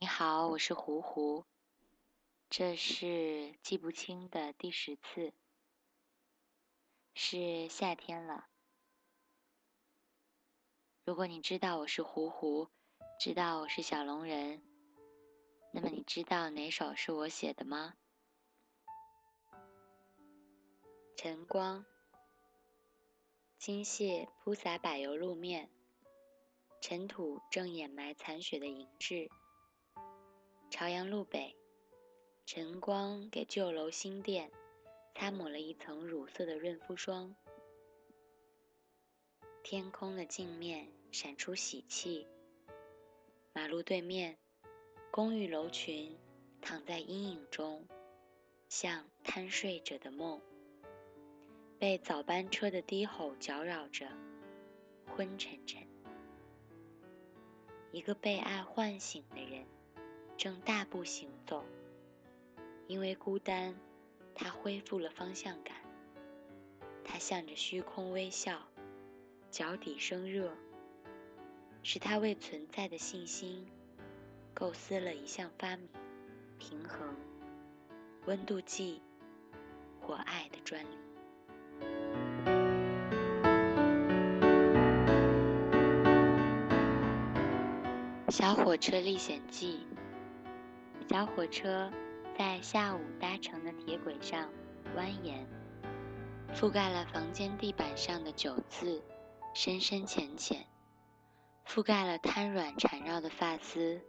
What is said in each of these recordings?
你好，我是胡胡。这是记不清的第十次，是夏天了。如果你知道我是胡胡，知道我是小龙人，那么你知道哪首是我写的吗？晨光，金屑铺洒柏油路面，尘土正掩埋残雪的银质。朝阳路北，晨光给旧楼新店擦抹了一层乳色的润肤霜。天空的镜面闪出喜气。马路对面，公寓楼群躺在阴影中，像贪睡者的梦，被早班车的低吼搅扰着，昏沉沉。一个被爱唤醒的人。正大步行走，因为孤单，他恢复了方向感。他向着虚空微笑，脚底生热，是他为存在的信心构思了一项发明——平衡温度计或爱的专利。《小火车历险记》。小火车在下午搭乘的铁轨上蜿蜒，覆盖了房间地板上的酒渍，深深浅浅，覆盖了瘫软缠绕的发丝，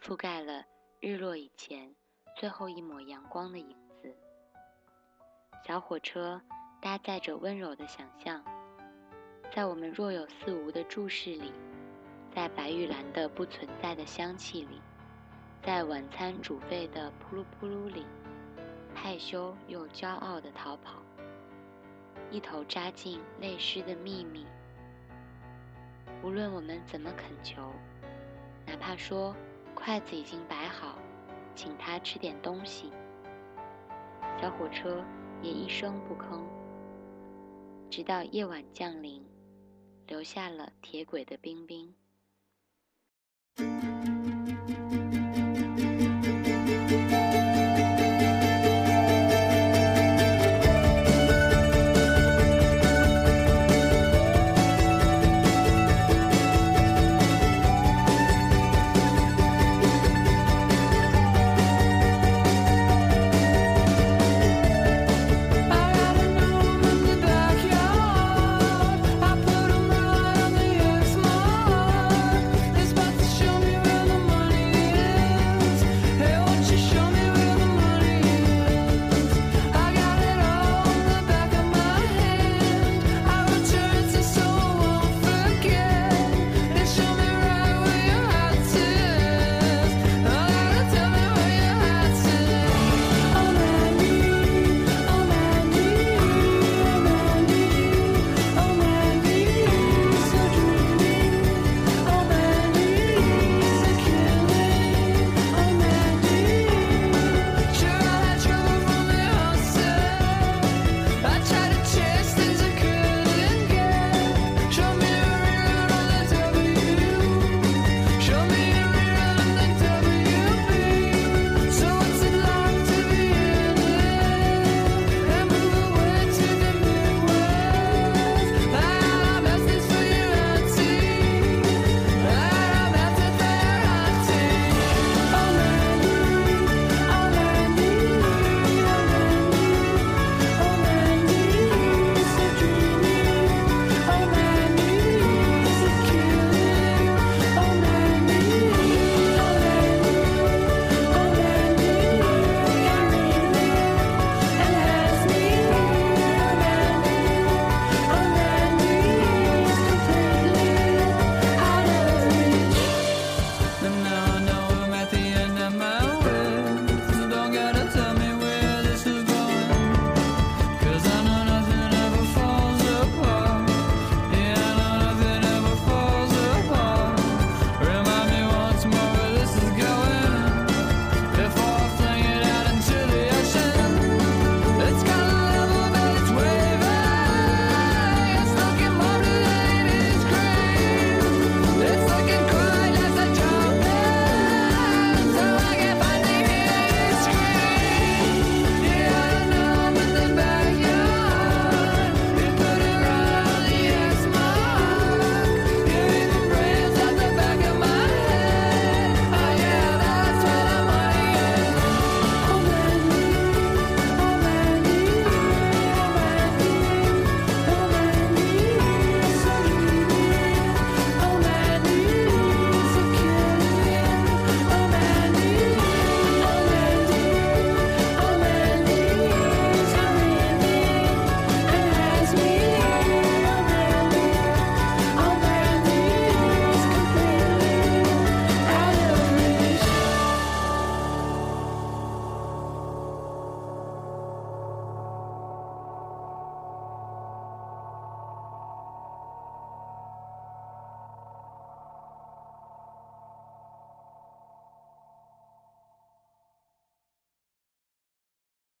覆盖了日落以前最后一抹阳光的影子。小火车搭载着温柔的想象，在我们若有似无的注视里，在白玉兰的不存在的香气里。在晚餐煮沸的扑噜扑噜里，害羞又骄傲地逃跑，一头扎进泪湿的秘密。无论我们怎么恳求，哪怕说筷子已经摆好，请他吃点东西，小火车也一声不吭。直到夜晚降临，留下了铁轨的冰冰。